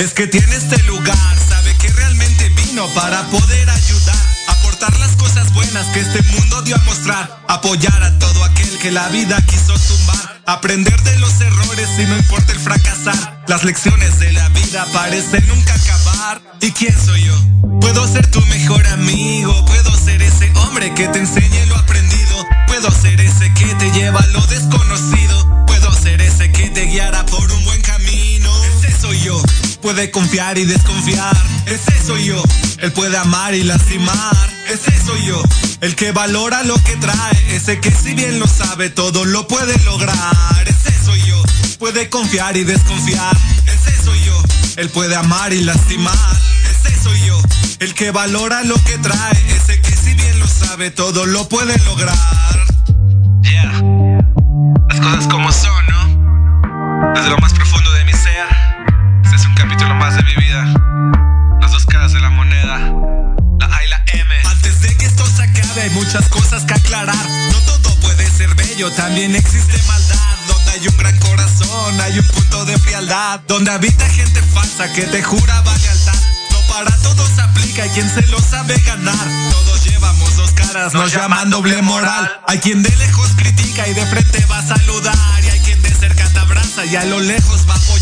es que tiene este lugar. Sabe que realmente vino para poder ayudar aportar las cosas buenas que este mundo dio a mostrar, apoyar a todo aquel que la vida quiso tumbar, aprender de los errores y no importa el fracasar. Las lecciones de la vida parecen nunca acabar. ¿Y quién soy yo? Puedo ser tu mejor amigo, puedo ser ese hombre que te enseñe lo aprendido, puedo ser ese que te lleva a lo desconocido, puedo ser ese que te guiará por un buen camino. Ese soy yo. Puede confiar y desconfiar, ese soy yo. Él puede amar y lastimar, ese soy yo. El que valora lo que trae, ese que si bien lo sabe todo lo puede lograr, ese soy yo. Puede confiar y desconfiar, ese soy yo. Él puede amar y lastimar, ese soy yo. El que valora lo que trae, ese que si bien lo sabe todo lo puede lograr. Yeah. Las cosas como son, ¿no? Desde lo más profundo. Capítulo más de mi vida. Las dos caras de la moneda. La A y la M. Antes de que esto se acabe, hay muchas cosas que aclarar. No todo puede ser bello, también existe maldad. Donde hay un gran corazón, hay un punto de frialdad. Donde habita gente falsa que te jura lealtad. No para todos aplica, hay quien se lo sabe ganar. Todos llevamos dos caras, nos llaman doble moral. Hay quien de lejos critica y de frente va a saludar. Y hay quien de cerca te abraza y a lo lejos va a apoyar.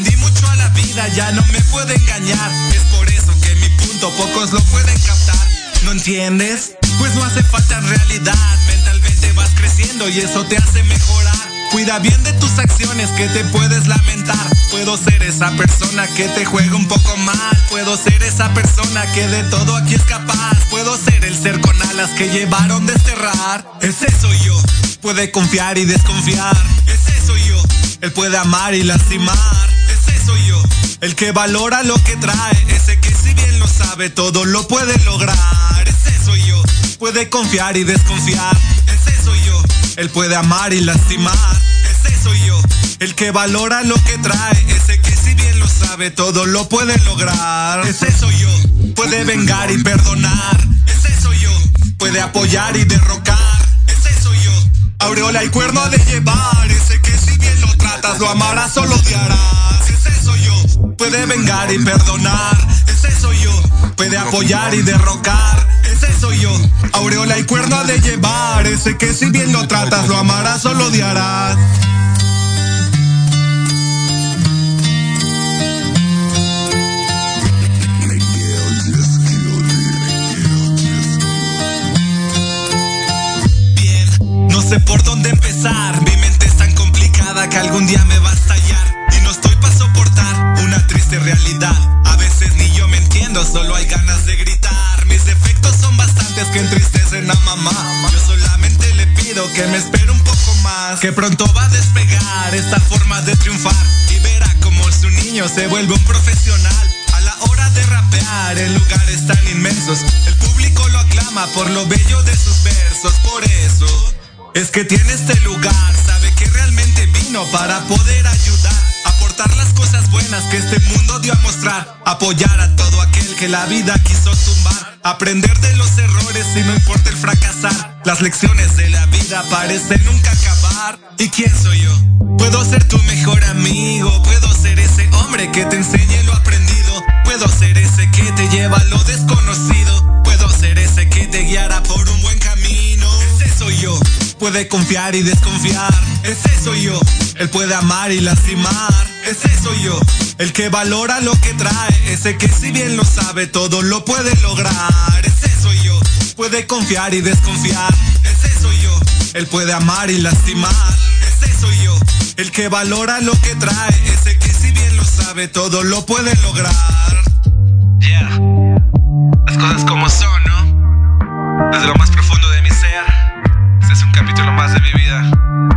Aprendí mucho a la vida, ya no me puede engañar. Es por eso que mi punto pocos lo pueden captar. ¿No entiendes? Pues no hace falta realidad. Mentalmente vas creciendo y eso te hace mejorar. Cuida bien de tus acciones que te puedes lamentar. Puedo ser esa persona que te juega un poco mal. Puedo ser esa persona que de todo aquí es capaz. Puedo ser el ser con alas que llevaron desterrar. Ese soy yo. Puede confiar y desconfiar. Ese soy yo. Él puede amar y lastimar. El que valora lo que trae. Ese que si bien lo sabe todo lo puede lograr. Ese soy yo. Puede confiar y desconfiar. Ese soy yo. Él puede amar y lastimar. Ese soy yo. El que valora lo que trae. Ese que si bien lo sabe todo lo puede lograr. Ese soy yo. Puede vengar y perdonar. Ese soy yo. Puede apoyar y derrocar. Ese soy yo. Aureola y cuerno de llevar. Ese que si bien lo tratas lo amarás o lo odiarás. Ese soy yo. Puede vengar y perdonar. Ese soy yo. Puede apoyar y derrocar. Ese soy yo. Aureola y cuerno de llevar. Ese que si bien lo tratas lo amarás o lo odiarás. Bien, no sé por dónde empezar. Mi mente es tan complicada que algún día me va A veces ni yo me entiendo, solo hay ganas de gritar. Mis defectos son bastantes que entristecen a mamá. Yo solamente le pido que me espere un poco más. Que pronto va a despegar esta forma de triunfar. Y verá como su niño se vuelve un profesional. A la hora de rapear en lugares tan inmensos, el público lo aclama por lo bello de sus versos. Por eso es que tiene este lugar. Sabe que realmente vino para poder ayudar. Aportar las cosas que este mundo dio a mostrar. Apoyar a todo aquel que la vida quiso tumbar. Aprender de los errores y no importa el fracasar. Las lecciones de la vida parecen nunca acabar. ¿Y quién soy yo? Puedo ser tu mejor amigo. Puedo ser ese hombre que te enseñe lo aprendido. Puedo ser ese que te lleva a lo desconocido. Puedo ser ese que te guiará por un buen camino. Ese soy yo. Puede confiar y desconfiar. Ese soy yo. Él puede amar y lastimar. Ese soy yo. El que valora lo que trae. Ese que si bien lo sabe todo lo puede lograr. Ese soy yo. Puede confiar y desconfiar. Ese soy yo. Él puede amar y lastimar. Ese soy yo. El que valora lo que trae. Ese que si bien lo sabe todo lo puede lograr. Yeah. Las cosas como son, ¿no? Desde lo más profundo de mi ser. Este es un capítulo más de mi vida.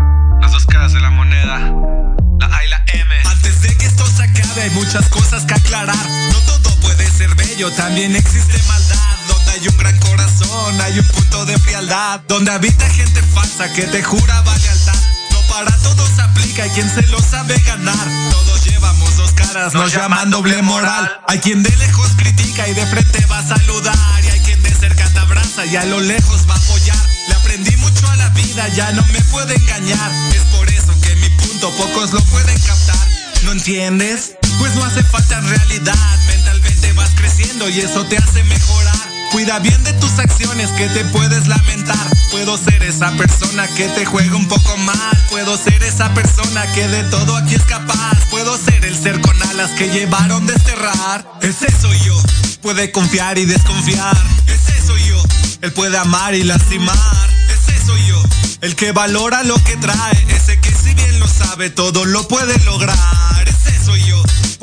Hay muchas cosas que aclarar. No todo puede ser bello, también existe maldad. Donde hay un gran corazón, hay un punto de frialdad. Donde habita gente falsa que te jura lealtad. No para todos aplica, hay quien se lo sabe ganar. Todos llevamos dos caras, nos llaman doble moral. Hay quien de lejos critica y de frente va a saludar. Y hay quien de cerca te abraza y a lo lejos va a apoyar. Le aprendí mucho a la vida, ya no me puede engañar. Es por eso que mi punto pocos lo pueden captar. ¿No entiendes? Pues no hace falta realidad. Mentalmente vas creciendo y eso te hace mejorar. Cuida bien de tus acciones que te puedes lamentar. Puedo ser esa persona que te juega un poco mal. Puedo ser esa persona que de todo aquí es capaz. Puedo ser el ser con alas que llevaron desterrar. Ese soy yo. Puede confiar y desconfiar. Ese soy yo. Él puede amar y lastimar. Ese soy yo. El que valora lo que trae. Ese que si bien lo sabe todo lo puede lograr.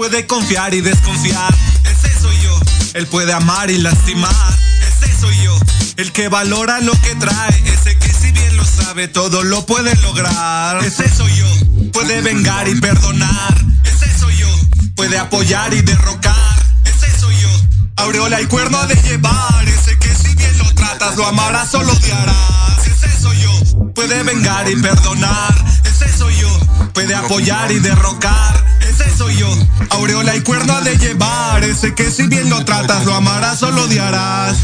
Puede confiar y desconfiar. Ese soy yo. Él puede amar y lastimar. Ese soy yo. El que valora lo que trae. Ese que si bien lo sabe, todo lo puede lograr. Ese soy yo. Puede vengar y perdonar. Ese soy yo. Puede apoyar y derrocar. Ese soy yo. Aureola y cuerno de llevar. Ese que si bien lo tratas, lo amarás o lo odiarás. Ese soy yo. Puede vengar y perdonar. Ese soy yo. Puede apoyar y derrocar soy yo. Aureola y cuerno de llevar. Ese que si bien lo tratas, lo amarás o lo odiarás.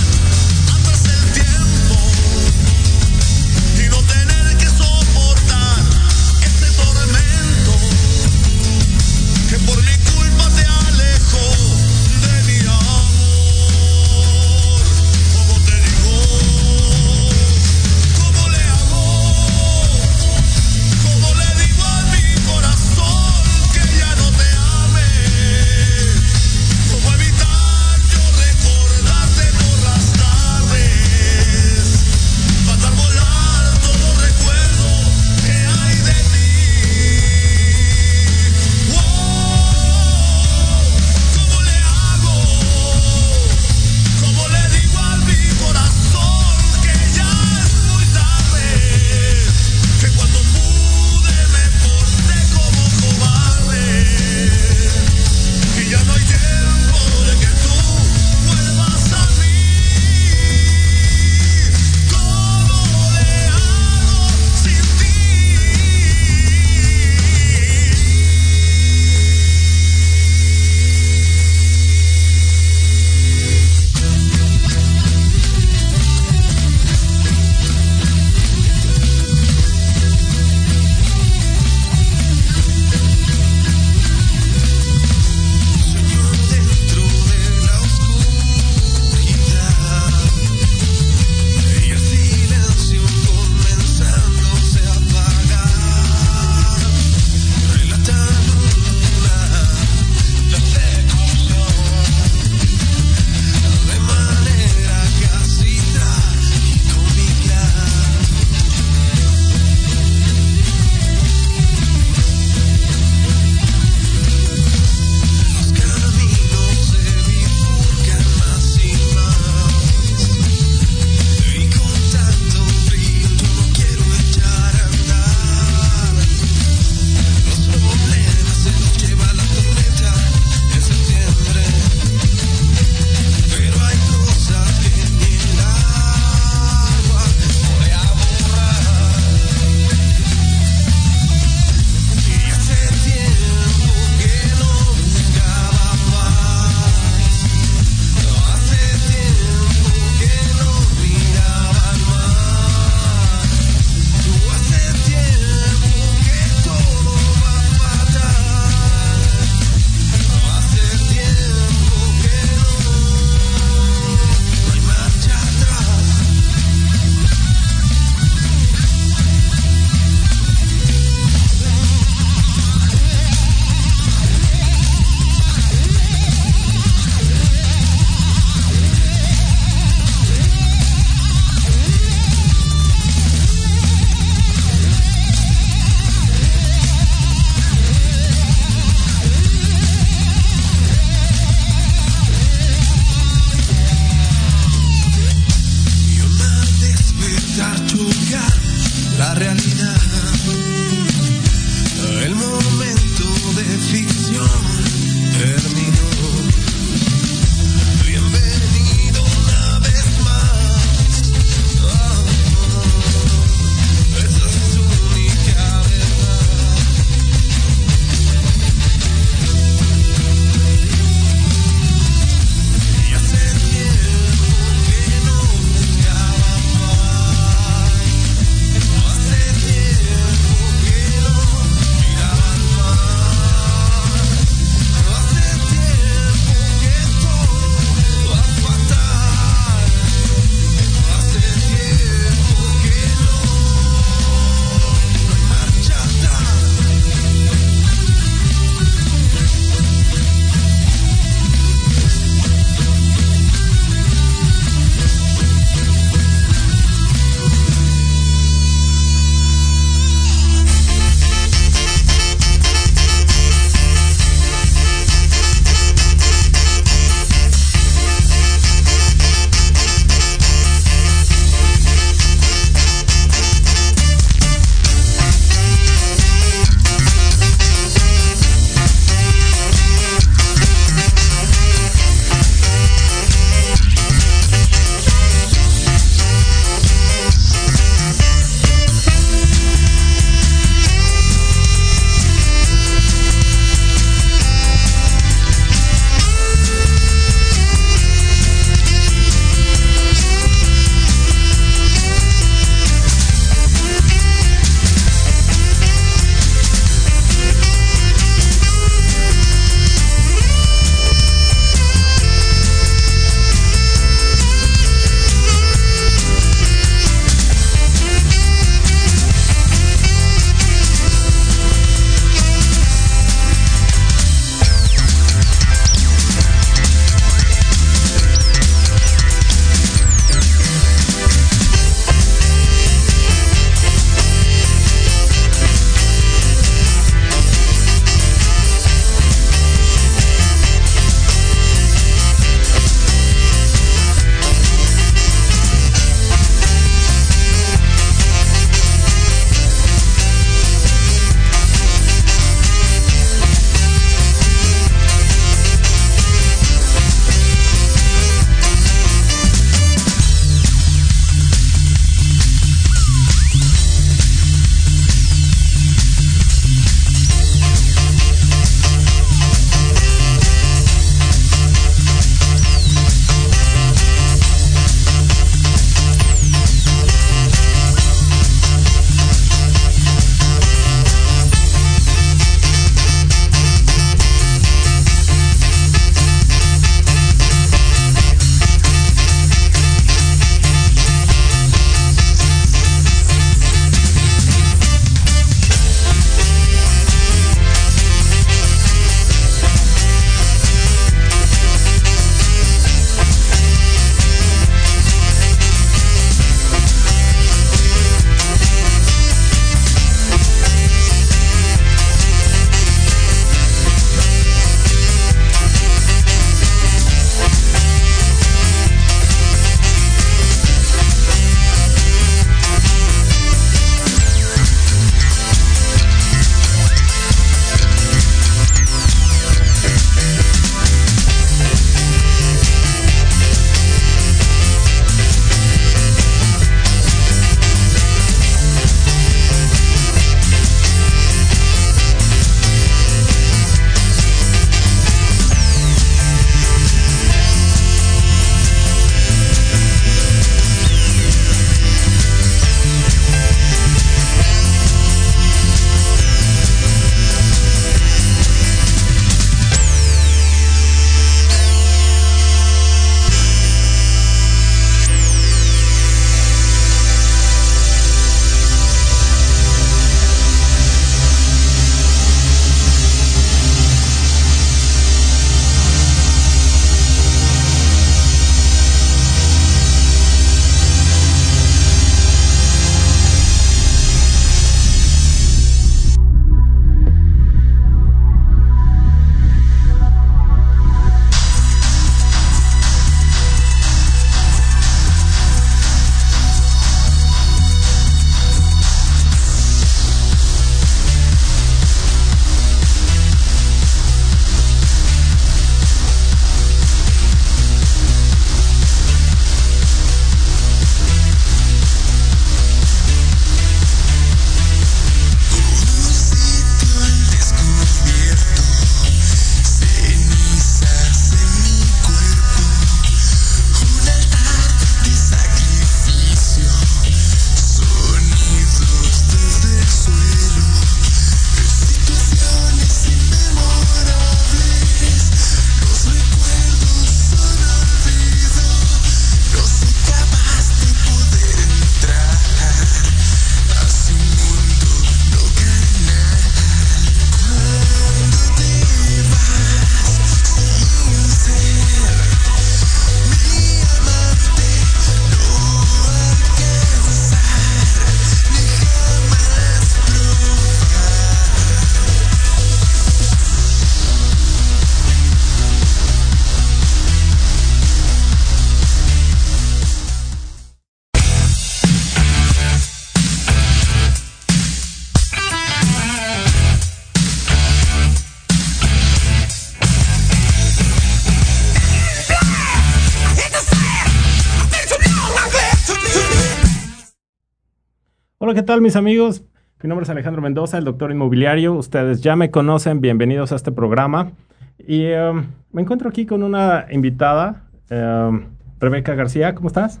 Hola, ¿qué tal mis amigos? Mi nombre es Alejandro Mendoza, el doctor inmobiliario. Ustedes ya me conocen, bienvenidos a este programa. Y em, me encuentro aquí con una invitada, em, Rebeca García, ¿cómo estás?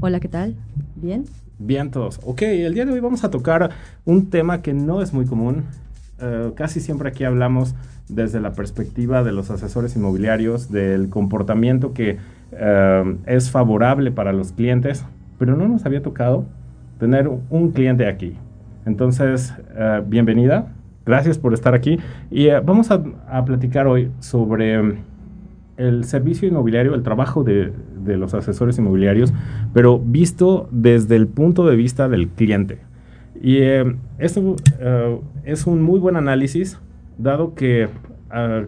Hola, ¿qué tal? ¿Bien? Bien todos. Ok, el día de hoy vamos a tocar un tema que no es muy común. Eh, casi siempre aquí hablamos desde la perspectiva de los asesores inmobiliarios, del comportamiento que em, es favorable para los clientes, pero no nos había tocado tener un cliente aquí. Entonces, eh, bienvenida, gracias por estar aquí y eh, vamos a, platicar hoy sobre mm, el servicio inmobiliario, el trabajo de, los asesores inmobiliarios, pero visto desde el punto de vista del cliente. Y eh, esto es un muy buen análisis, dado que,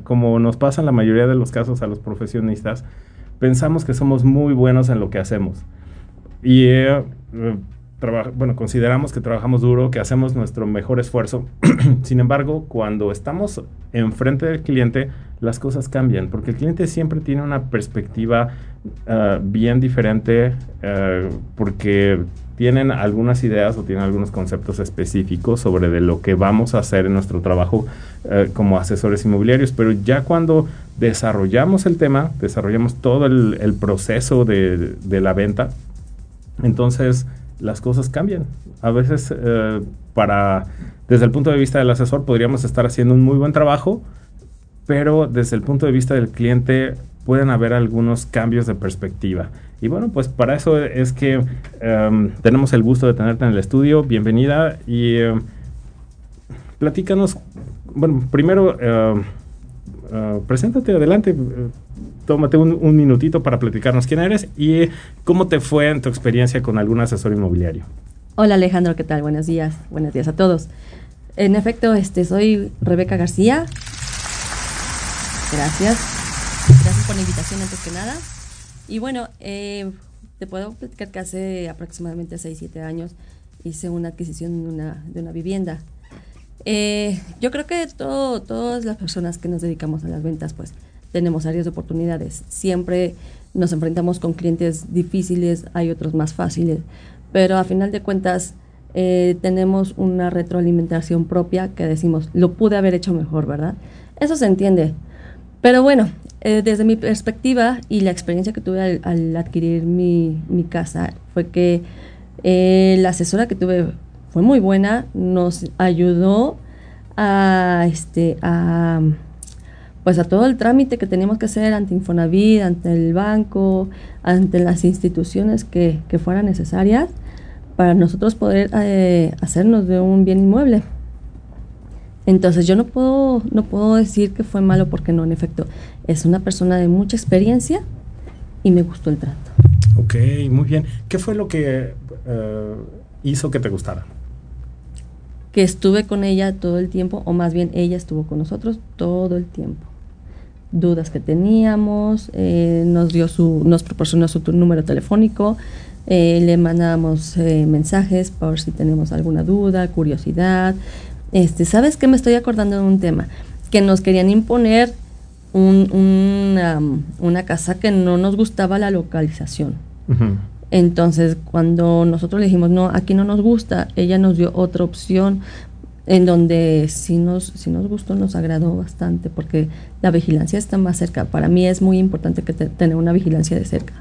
como nos pasa en la mayoría de los casos a los profesionistas, pensamos que somos muy buenos en lo que hacemos. Y bueno, consideramos que trabajamos duro, que hacemos nuestro mejor esfuerzo. Sin embargo, cuando estamos enfrente del cliente, las cosas cambian, porque el cliente siempre tiene una perspectiva ah, bien diferente, ah, porque tienen algunas ideas o tienen algunos conceptos específicos sobre de lo que vamos a hacer en nuestro trabajo ah, como asesores inmobiliarios, pero ya cuando desarrollamos el tema, desarrollamos todo el, proceso de, de la venta, entonces las cosas cambian. A veces, eh, para, desde el punto de vista del asesor, podríamos estar haciendo un muy buen trabajo, pero desde el punto de vista del cliente pueden haber algunos cambios de perspectiva. Y bueno, pues para eso es que em, tenemos el gusto de tenerte en el estudio. Bienvenida y em, platícanos, bueno, primero, eh, preséntate adelante tómate un, minutito para platicarnos quién eres y cómo te fue en tu experiencia con algún asesor inmobiliario. Hola Alejandro, ¿qué tal? Buenos días, buenos días a todos. En efecto, este, soy Rebeca García. Gracias. Gracias por la invitación antes que nada. Y bueno, eh, te puedo platicar que hace aproximadamente 6-7 años hice una adquisición de una, de una vivienda. Eh, yo creo que todo, todas las personas que nos dedicamos a las ventas, pues tenemos áreas de oportunidades. Siempre nos enfrentamos con clientes difíciles, hay otros más fáciles, pero a final de cuentas eh, tenemos una retroalimentación propia que decimos, lo pude haber hecho mejor, ¿verdad? Eso se entiende. Pero bueno, eh, desde mi perspectiva y la experiencia que tuve al, adquirir mi, mi, casa fue que eh, la asesora que tuve fue muy buena, nos ayudó a, este, a pues a todo el trámite que teníamos que hacer ante Infonavit, ante el banco, ante las instituciones que, que fueran necesarias para nosotros poder eh, hacernos de un bien inmueble. Entonces yo no puedo, no puedo decir que fue malo porque no, en efecto, es una persona de mucha experiencia y me gustó el trato. Ok, muy bien. ¿Qué fue lo que eh, hizo que te gustara? Que estuve con ella todo el tiempo, o más bien ella estuvo con nosotros todo el tiempo dudas que teníamos, eh, nos dio su, nos proporcionó su número telefónico, eh, le mandamos eh, mensajes por si tenemos alguna duda, curiosidad. Este, ¿sabes qué? Me estoy acordando de un tema que nos querían imponer una, casa que no nos gustaba la localización. Entonces, cuando nosotros le dijimos, no, aquí no nos gusta, ella nos dio otra opción en donde sí nos, sí nos gustó, nos agradó bastante, porque la vigilancia está más cerca. Para mí es muy importante que tener una vigilancia de cerca.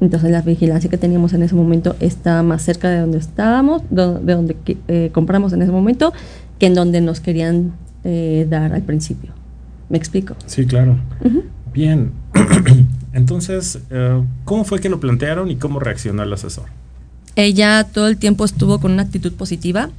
Entonces la vigilancia que teníamos en ese momento está más cerca de donde estábamos, de donde eh, compramos en ese momento, que en donde nos querían eh, dar al principio. ¿Me explico? Sí, claro. Bien. Entonces, eh, ¿cómo fue que lo plantearon y cómo reaccionó el asesor? Ella todo el tiempo estuvo con una actitud positiva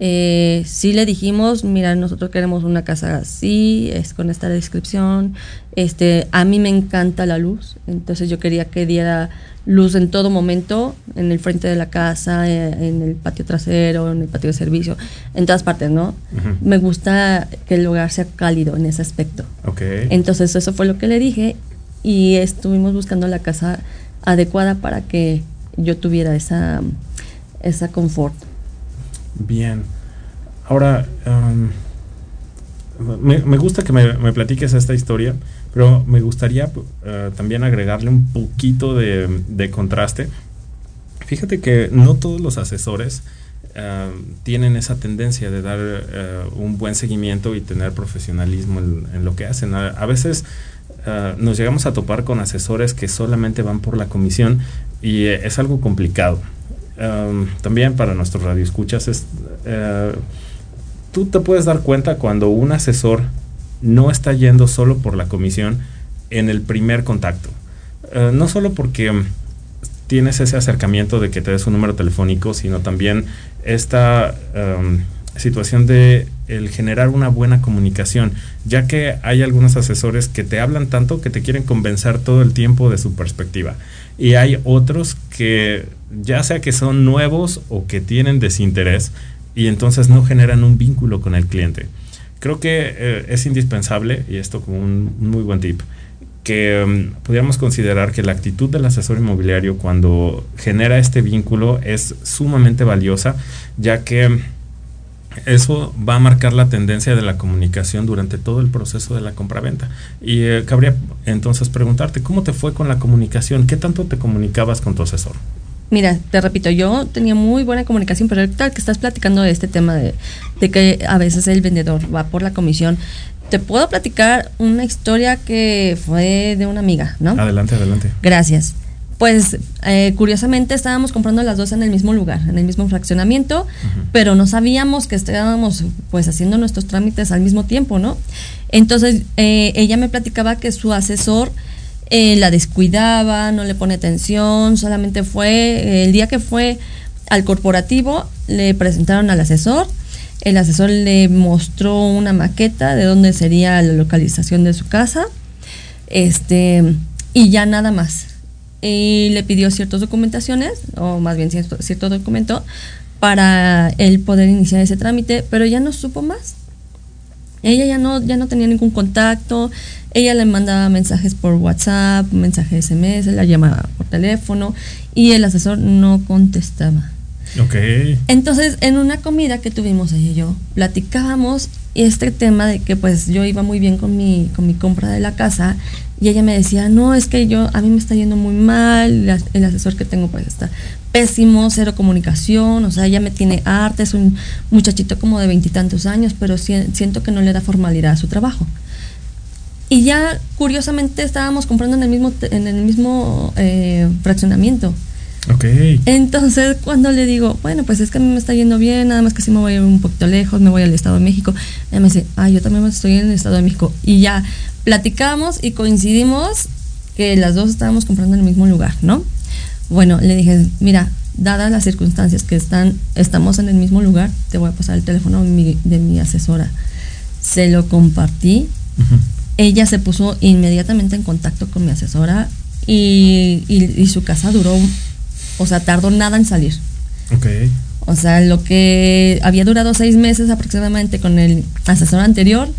eh, sí le dijimos, mira, nosotros queremos una casa así, es con esta descripción. Este, a mí me encanta la luz, entonces yo quería que diera luz en todo momento, en el frente de la casa, eh, en el patio trasero, en el patio de servicio, en todas partes, ¿no? Me gusta que el lugar sea cálido en ese aspecto. Okay. Entonces eso fue lo que le dije y estuvimos buscando la casa adecuada para que yo tuviera esa, esa confort. Bien. Ahora, me, gusta que me, platiques esta historia, pero me gustaría eh, también agregarle un poquito de, contraste. Fíjate que no todos los asesores eh, tienen esa tendencia de dar eh, un buen seguimiento y tener profesionalismo en, lo que hacen. A, veces eh, nos llegamos a topar con asesores que solamente van por la comisión y es algo complicado. También para nuestros radioescuchas es tú te puedes dar cuenta cuando un asesor no está yendo solo por la comisión en el primer contacto. no solo porque tienes ese acercamiento de que te des un número telefónico, sino también esta em, situación de el generar una buena comunicación, ya que hay algunos asesores que te hablan tanto que te quieren convencer todo el tiempo de su perspectiva. Y hay otros que ya sea que son nuevos o que tienen desinterés y entonces no generan un vínculo con el cliente. Creo que eh, es indispensable, y esto como un muy buen tip, que um, considerar que la actitud del asesor inmobiliario cuando genera este vínculo es sumamente valiosa, ya que eso va a marcar la tendencia de la comunicación durante todo el proceso de la compraventa. Y eh, cabría entonces preguntarte, ¿cómo te fue con la comunicación? ¿Qué tanto te comunicabas con tu asesor? Mira, te repito, yo tenía muy buena comunicación, pero tal que estás platicando de este tema de, de que a veces el vendedor va por la comisión, te puedo platicar una historia que fue de una amiga, ¿no? Adelante, adelante. Gracias. Pues eh, curiosamente estábamos comprando las dos en el mismo lugar, en el mismo fraccionamiento, pero no sabíamos que estábamos pues haciendo nuestros trámites al mismo tiempo, ¿no? Entonces eh, ella me platicaba que su asesor eh, la descuidaba, no le pone atención, solamente fue el día que fue al corporativo le presentaron al asesor el asesor le mostró una maqueta de dónde sería la localización de su casa. Este, y ya nada más. Y le pidió ciertas documentaciones, o más bien cierto, cierto documento, para él poder iniciar ese trámite, pero ya no supo más. Ella ya no, ya no tenía ningún contacto, ella le mandaba mensajes por WhatsApp, mensajes SMS, la llamaba por teléfono y el asesor no contestaba. Ok. Entonces, en una comida que tuvimos ella y yo, platicábamos este tema de que pues yo iba muy bien con mi, con mi compra de la casa y ella me decía, no, es que yo, a mí me está yendo muy mal, el asesor que tengo pues está pésimo, cero comunicación, o sea, ella me tiene arte, es un muchachito como de veintitantos años, pero siento que no le da formalidad a su trabajo. Y ya curiosamente estábamos comprando en el mismo, en el mismo eh, fraccionamiento. Entonces, cuando le digo, bueno, pues es que a mí me está yendo bien, nada más que si me voy un poquito lejos, me voy al Estado de México, ella me dice, ah, yo también estoy en el Estado de México. Y ya platicamos y coincidimos que las dos estábamos comprando en el mismo lugar, ¿no? Bueno, le dije, mira, dadas las circunstancias que están, estamos en el mismo lugar, te voy a pasar el teléfono de mi, asesora. Se lo compartí. Ella se puso inmediatamente en contacto con mi asesora y, y su casa duró o sea, tardó nada en salir. Ok. O sea, lo que había durado seis meses aproximadamente con el asesor anterior,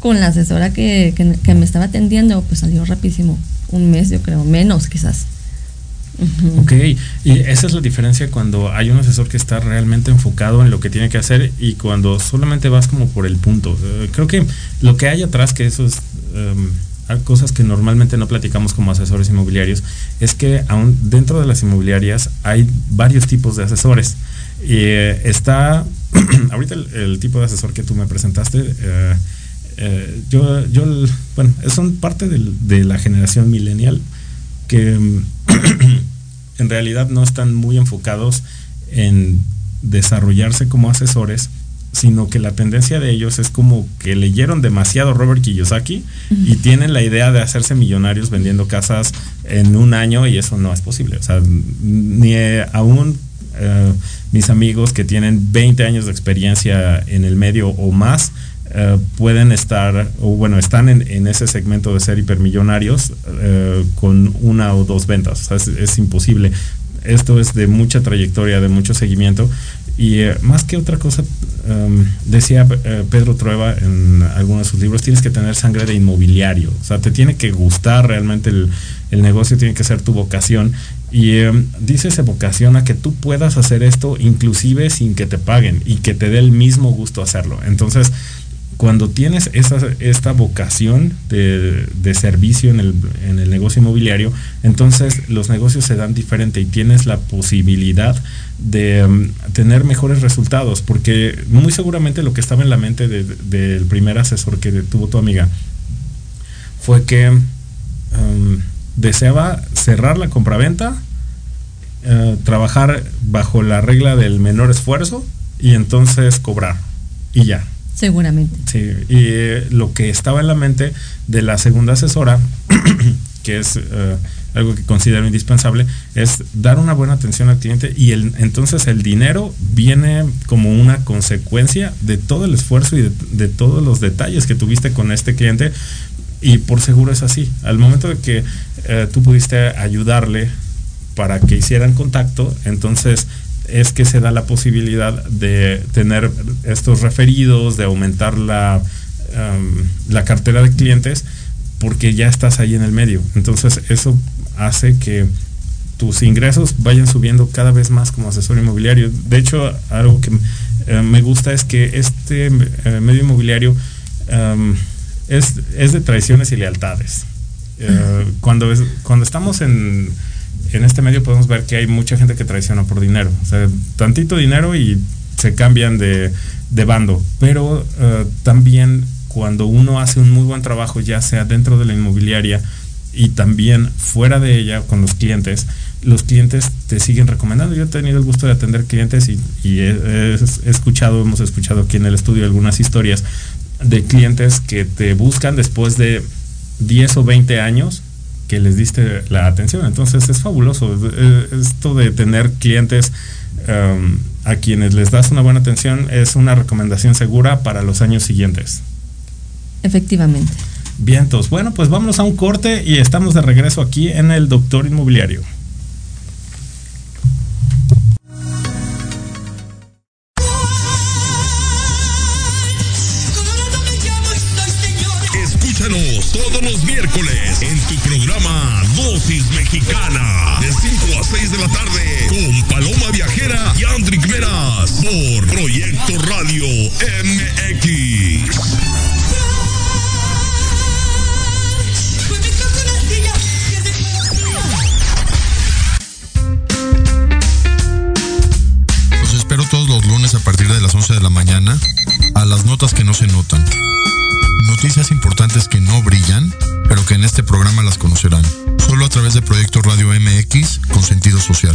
con la asesora que, me estaba atendiendo, pues salió rapidísimo. Un mes, yo creo, menos quizás. Ok, y esa es la diferencia cuando hay un asesor que está realmente enfocado en lo que tiene que hacer y cuando solamente vas como por el punto. Eh, creo que lo que hay atrás, que eso es... Em, cosas que normalmente no platicamos como asesores inmobiliarios, es que aún dentro de las inmobiliarias hay varios tipos de asesores. Eh, está, ahorita el, tipo de asesor que tú me presentaste, eh, yo, yo, bueno, son parte de la generación millennial que en realidad no están muy enfocados en desarrollarse como asesores, sino que la tendencia de ellos es como que leyeron demasiado Robert Kiyosaki y tienen la idea de hacerse millonarios vendiendo casas en un año y eso no es posible. O sea, ni aún eh, mis amigos que tienen 20 años de experiencia en el medio o más eh, pueden estar, o bueno, están en, ese segmento de ser hipermillonarios eh, con una o dos ventas. O sea, es, imposible esto es de mucha trayectoria, de mucho seguimiento y eh, más que otra cosa, em, decía Pedro Trueba en algunos de sus libros, tienes que tener sangre de inmobiliario. O sea, te tiene que gustar realmente el, negocio, tiene que ser tu vocación. Y em, dice esa vocación a que tú puedas hacer esto inclusive sin que te paguen y que te dé el mismo gusto hacerlo. Entonces, cuando tienes esa, esta vocación de, servicio en el, en el, negocio inmobiliario, entonces los negocios se dan diferente y tienes la posibilidad de um, tener mejores resultados, porque muy seguramente lo que estaba en la mente del primer asesor que tuvo tu amiga fue que um, deseaba cerrar la compraventa, uh, trabajar bajo la regla del menor esfuerzo y entonces cobrar. Y ya, Seguramente. Sí, y eh, lo que estaba en la mente de la segunda asesora, que es eh, algo que considero indispensable, es dar una buena atención al cliente y el, entonces el dinero viene como una consecuencia de todo el esfuerzo y de, todos los detalles que tuviste con este cliente y por seguro es así. Al momento de que eh, tú pudiste ayudarle para que hicieran contacto, entonces es que se da la posibilidad de tener estos referidos, de aumentar la, la cartera de clientes, porque ya estás ahí en el medio. Entonces eso hace que tus ingresos vayan subiendo cada vez más como asesor inmobiliario. De hecho, algo que eh, me gusta es que este eh, medio inmobiliario es, es, de traiciones y lealtades. Eh, cuando, cuando estamos en en este medio podemos ver que hay mucha gente que traiciona por dinero. O sea, tantito dinero y se cambian de, bando. Pero eh, también cuando uno hace un muy buen trabajo, ya sea dentro de la inmobiliaria y también fuera de ella con los clientes, los clientes te siguen recomendando. Yo he tenido el gusto de atender clientes y, he, escuchado, hemos escuchado aquí en el estudio algunas historias de clientes que te buscan después de 10 o 20 años que les diste la atención. Entonces es fabuloso esto de tener clientes um, a quienes les das una buena atención es una recomendación segura para los años siguientes. Efectivamente. Vientos. Bueno, pues vámonos a un corte y estamos de regreso aquí en el Doctor Inmobiliario. Conocerán, solo a través de Proyecto Radio MX con sentido social.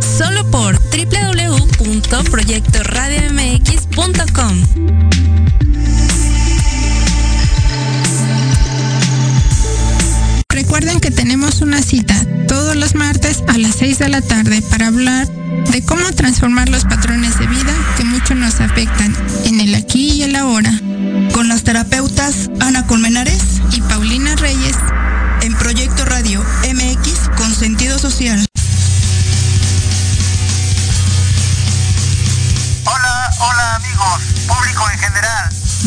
Solo por www.proyectoradiomx.com. Recuerden que tenemos una cita todos los martes a las 6 de la tarde para hablar de cómo transformar los patrones de vida que mucho nos afectan en el aquí y el ahora. Con las terapeutas Ana Colmenares y Paulina Reyes en Proyecto Radio MX con sentido social.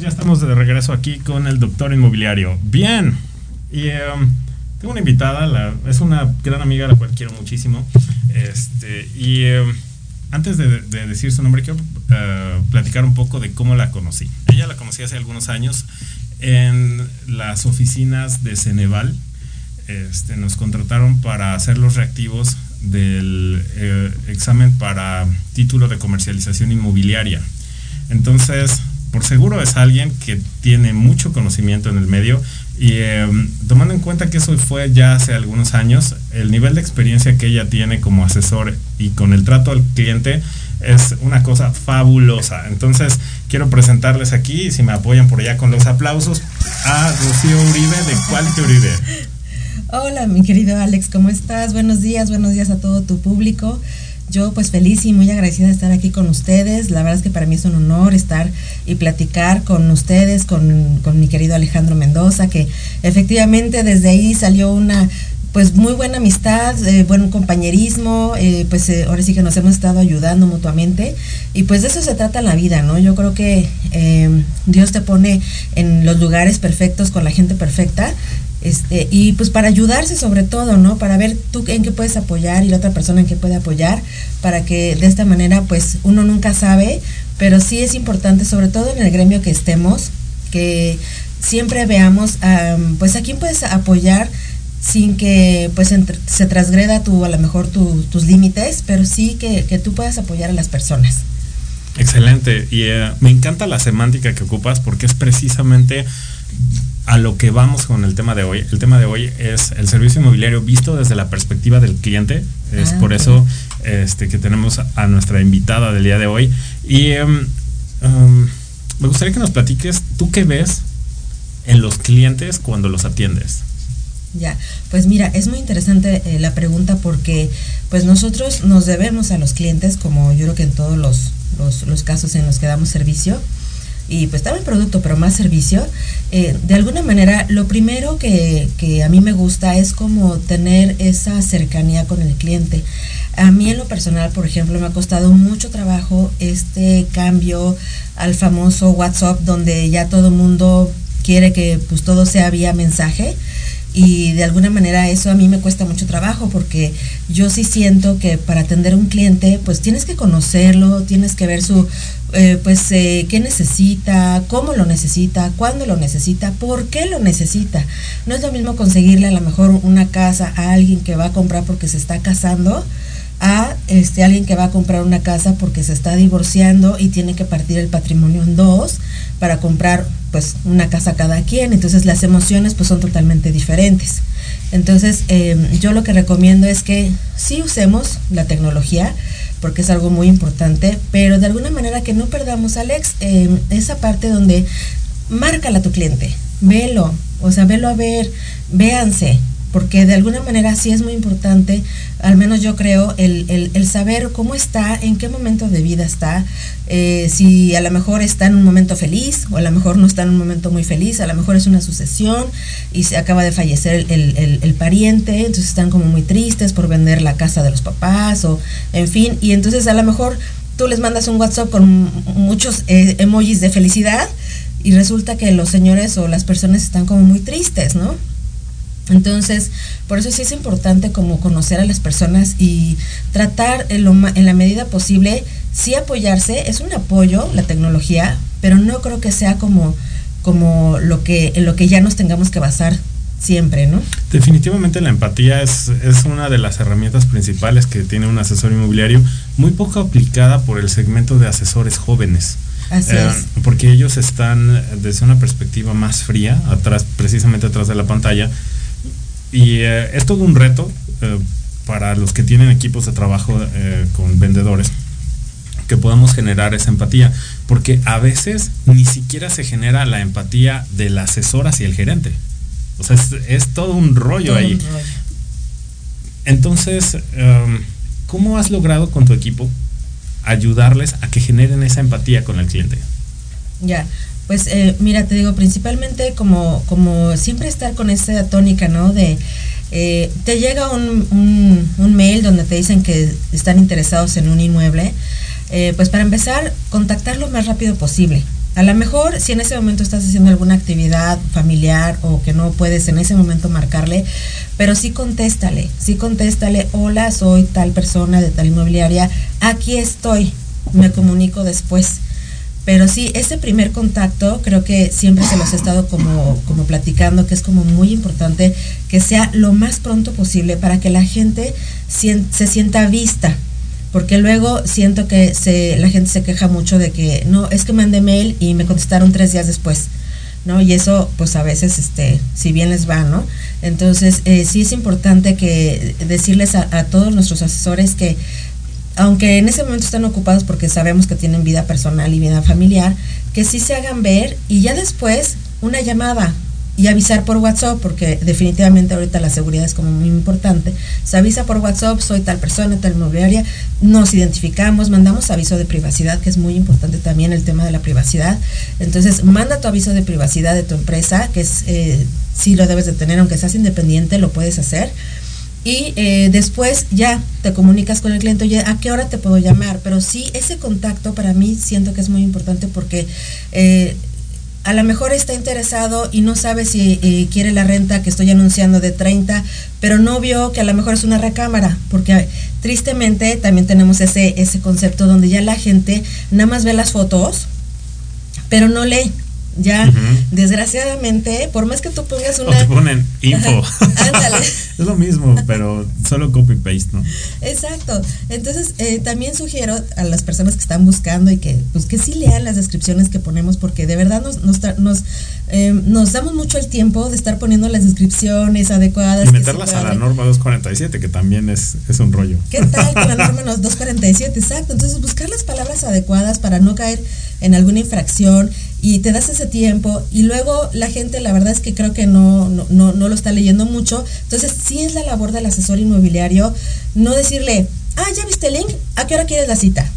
De regreso aquí con el doctor inmobiliario. Bien, y em, tengo una invitada, es una gran amiga a la cual quiero muchísimo. Este, y em, antes de, decir su nombre, quiero eh, platicar un poco de cómo la conocí. Ella la conocí hace algunos años en las oficinas de Ceneval. Este, nos contrataron para hacer los reactivos del eh, examen para título de comercialización inmobiliaria. Entonces, por seguro es alguien que tiene mucho conocimiento en el medio y em, tomando en cuenta que eso fue ya hace algunos años, el nivel de experiencia que ella tiene como asesor y con el trato al cliente es una cosa fabulosa. Entonces, quiero presentarles aquí, si me apoyan por allá con los aplausos, a Rocío Uribe de Quality Uribe. Hola, mi querido Alex, ¿cómo estás? Buenos días, buenos días a todo tu público. Yo pues feliz y muy agradecida de estar aquí con ustedes. La verdad es que para mí es un honor estar y platicar con ustedes, con, mi querido Alejandro Mendoza, que efectivamente desde ahí salió una pues muy buena amistad, eh, buen compañerismo, eh, pues eh, ahora sí que nos hemos estado ayudando mutuamente y pues de eso se trata la vida, ¿no? Yo creo que Dios te pone en los lugares perfectos con la gente perfecta este, y pues para ayudarse sobre todo, ¿no? Para ver tú en qué puedes apoyar y la otra persona en qué puede apoyar, para que de esta manera pues uno nunca sabe, pero sí es importante, sobre todo en el gremio que estemos, que siempre veamos pues a quién puedes apoyar sin que pues se transgreda tu, a lo mejor tus límites, pero sí que, que, tú puedas apoyar a las personas. Excelente, y eh, me encanta la semántica que ocupas porque es precisamente a lo que vamos con el tema de hoy. El tema de hoy es el servicio inmobiliario visto desde la perspectiva del cliente. Es ah, por eso este, que tenemos a nuestra invitada del día de hoy. Y em, em, me gustaría que nos platiques, ¿tú qué ves en los clientes cuando los atiendes? Ya, pues mira, es muy interesante eh, la pregunta porque pues nosotros nos debemos a los clientes, como yo creo que en todos los, los, los casos en los que damos servicio, y pues también producto, pero más servicio, eh, de alguna manera lo primero que, que, a mí me gusta es como tener esa cercanía con el cliente. A mí en lo personal, por ejemplo, me ha costado mucho trabajo este cambio al famoso WhatsApp donde ya todo el mundo quiere que pues todo sea vía mensaje y de alguna manera eso a mí me cuesta mucho trabajo porque yo sí siento que para atender a un cliente pues tienes que conocerlo, tienes que ver su eh, pues eh, qué necesita, cómo lo necesita, cuándo lo necesita, por qué lo necesita. No es lo mismo conseguirle a lo mejor una casa a alguien que va a comprar porque se está casando a este alguien que va a comprar una casa porque se está divorciando y tiene que partir el patrimonio en dos para comprar pues una casa cada quien, entonces las emociones pues son totalmente diferentes. Entonces em, yo lo que recomiendo es que sí usemos la tecnología, porque es algo muy importante, pero de alguna manera que no perdamos, Alex, em, esa parte donde márcala a tu cliente, velo, o sea, velo a ver, véanse, porque de alguna manera sí es muy importante, al menos yo creo, el, el, saber cómo está, en qué momento de vida está, eh, si a lo mejor está en un momento feliz o a lo mejor no está en un momento muy feliz, a lo mejor es una sucesión y se acaba de fallecer el, el pariente, entonces están como muy tristes por vender la casa de los papás o en fin, y entonces a lo mejor tú les mandas un WhatsApp con muchos eh, emojis de felicidad y resulta que los señores o las personas están como muy tristes, ¿no? Entonces, por eso sí es importante como conocer a las personas y tratar en, en, la medida posible, sí apoyarse, es un apoyo la tecnología, pero no creo que sea como, como lo que, en lo que ya nos tengamos que basar siempre, ¿no? Definitivamente la empatía es, es una de las herramientas principales que tiene un asesor inmobiliario, muy poco aplicada por el segmento de asesores jóvenes. Así eh, es. Porque ellos están desde una perspectiva más fría, atrás, precisamente atrás de la pantalla, y eh, es todo un reto eh, para los que tienen equipos de trabajo eh, con vendedores que podamos generar esa empatía, porque a veces ni siquiera se genera la empatía del asesor hacia el gerente. O sea, es, todo un rollo ahí. Entonces, em, ¿cómo has logrado con tu equipo ayudarles a que generen esa empatía con el cliente? Ya, pues eh, mira, te digo, principalmente como, como siempre estar con esa tónica, ¿no? De, eh, te llega un, un, mail donde te dicen que están interesados en un inmueble, eh, pues para empezar, contactar lo más rápido posible. A lo mejor si en ese momento estás haciendo alguna actividad familiar o que no puedes en ese momento marcarle, pero sí contéstale, sí contéstale, hola, soy tal persona de tal inmobiliaria, aquí estoy, me comunico después. Pero sí, ese primer contacto creo que siempre se los he estado como, como platicando, que es como muy importante que sea lo más pronto posible para que la gente se sienta vista, porque luego siento que la gente se queja mucho de que no, es que mandé mail y me contestaron tres días después. ¿no? Y eso, pues a veces, este, si bien les va, ¿no? Entonces, eh, sí es importante que decirles a, todos nuestros asesores que, aunque en ese momento están ocupados porque sabemos que tienen vida personal y vida familiar, que sí se hagan ver y ya después una llamada, y avisar por WhatsApp, porque definitivamente ahorita la seguridad es como muy importante. Se avisa por WhatsApp, soy tal persona, tal inmobiliaria, nos identificamos, mandamos aviso de privacidad, que es muy importante también el tema de la privacidad. Entonces, manda tu aviso de privacidad de tu empresa, que es, eh, sí lo debes de tener, aunque seas independiente, lo puedes hacer. Y eh, después ya te comunicas con el cliente, oye, ¿a qué hora te puedo llamar? Pero sí, ese contacto para mí siento que es muy importante porque... Eh, a lo mejor está interesado y no sabe si eh, quiere la renta que estoy anunciando de 30, pero no vio que a lo mejor es una recámara, porque tristemente también tenemos ese, ese concepto donde ya la gente nada más ve las fotos, pero no lee. Ya, desgraciadamente, por más que tú pongas una. O te ponen info. Ándale. es lo mismo, pero solo copy paste, ¿no? Exacto. Entonces, eh, también sugiero a las personas que están buscando y que, pues, que sí lean las descripciones que ponemos, porque de verdad nos, nos, nos, eh, nos damos mucho el tiempo de estar poniendo las descripciones adecuadas. Y meterlas a la norma 247, que también es, es un rollo. ¿Qué tal con la norma 247? Exacto. Entonces, buscar las palabras adecuadas para no caer en alguna infracción y te das ese tiempo y luego la gente la verdad es que creo que no, no, no, no, lo está leyendo mucho. Entonces sí es la labor del asesor inmobiliario no decirle, ah, ya viste el link, ¿a qué hora quieres la cita?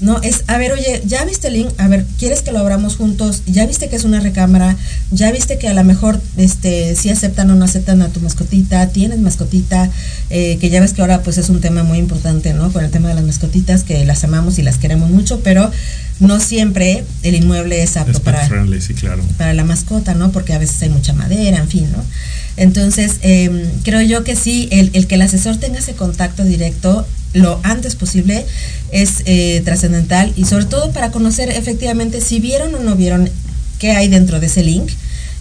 No, es, a ver, oye, ya viste el link, a ver, ¿quieres que lo abramos juntos? ¿Ya viste que es una recámara? ¿Ya viste que a lo mejor este, si aceptan o no aceptan a tu mascotita? ¿Tienes mascotita? Eh, que ya ves que ahora pues es un tema muy importante, ¿no? Con el tema de las mascotitas, que las amamos y las queremos mucho, pero no siempre el inmueble es apto para, para la mascota, ¿no? Porque a veces hay mucha madera, en fin, ¿no? Entonces, em, creo yo que sí, el, el que el asesor tenga ese contacto directo lo antes posible es eh, trascendental y sobre todo para conocer efectivamente si vieron o no vieron qué hay dentro de ese link,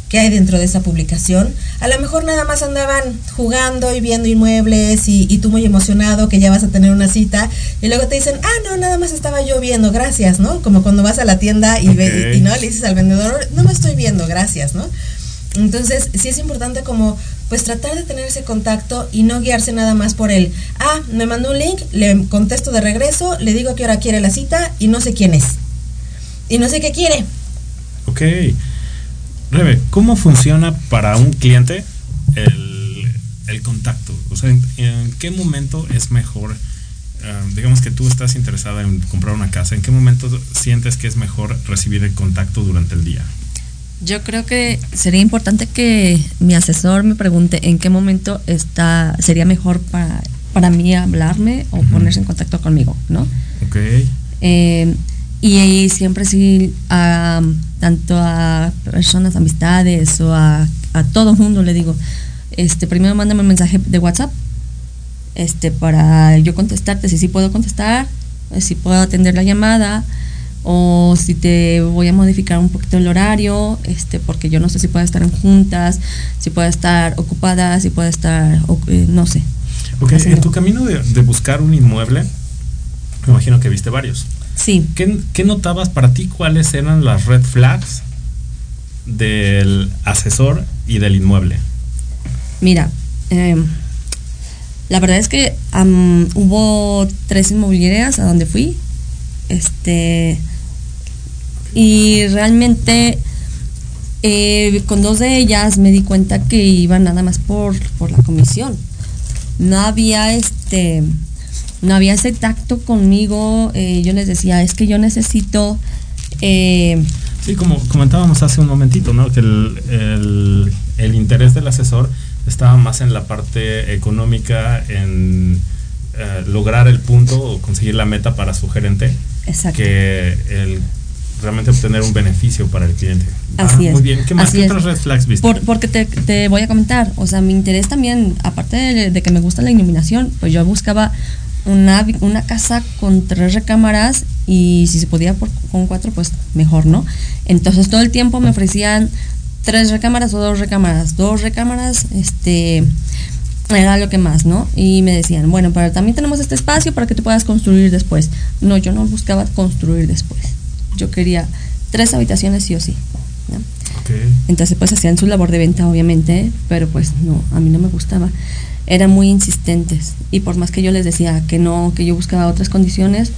qué hay dentro de esa publicación. A lo mejor nada más andaban jugando y viendo inmuebles y, tú muy emocionado que ya vas a tener una cita y luego te dicen, ah, no, nada más estaba yo viendo, gracias, ¿no? Como cuando vas a la tienda y, y, no le dices al vendedor, no me estoy viendo, gracias, ¿no? Entonces, sí es importante como pues tratar de tener ese contacto y no guiarse nada más por él. Ah, me mandó un link, le contesto de regreso, le digo que hora quiere la cita y no sé quién es. Y no sé qué quiere. Ok. Rebe, ¿cómo funciona para un cliente el, el contacto? O sea, ¿en, qué momento es mejor? Uh, digamos que tú estás interesada en comprar una casa, ¿en qué momento sientes que es mejor recibir el contacto durante el día? Yo creo que sería importante que mi asesor me pregunte en qué momento está sería mejor para, para mí hablarme o ponerse en contacto conmigo, ¿no? Ok. Eh, y, siempre sí, a, tanto a personas, amistades o a, a todo mundo le digo, este, primero mándame un mensaje de WhatsApp, este, para yo contestarte, si sí puedo contestar, si puedo atender la llamada, o si te voy a modificar un poquito el horario, este, porque yo no sé si puede estar en juntas, si puede estar ocupada, si puede estar, eh, no sé. Ok, en tu camino de, buscar un inmueble, me imagino que viste varios. Sí. ¿Qué, notabas para ti? ¿Cuáles eran las red flags del asesor y del inmueble? Mira, em, la verdad es que hubo tres inmobiliarias a donde fui. Este, y realmente eh, con dos de ellas me di cuenta que iban nada más por, por la comisión. No había este no había ese tacto conmigo. Eh, yo les decía, es que yo necesito. Eh, sí, como comentábamos hace un momentito, ¿no? Que el, el, interés del asesor estaba más en la parte económica, en lograr el punto o conseguir la meta para su gerente, Exacto. que el realmente obtener un beneficio para el cliente. Así ah, es. Muy bien. ¿Qué más? Así ¿Qué es. otros red flags viste? Por- porque te, te voy a comentar, o sea, mi interés también, aparte de, de que me gusta la iluminación, pues yo buscaba una, una casa con tres recámaras y si se podía por- con cuatro, pues mejor, ¿no? Entonces todo el tiempo me ofrecían tres recámaras o dos recámaras, dos recámaras, este era lo que más, ¿no? Y me decían, bueno, pero también tenemos este espacio para que tú puedas construir después. No, yo no buscaba construir después. Yo quería tres habitaciones sí o sí. ¿no? Ok. Entonces pues hacían su labor de venta obviamente, pero pues no, a mí no me gustaba. Eran muy insistentes y por más que yo les decía que no, que yo buscaba otras condiciones,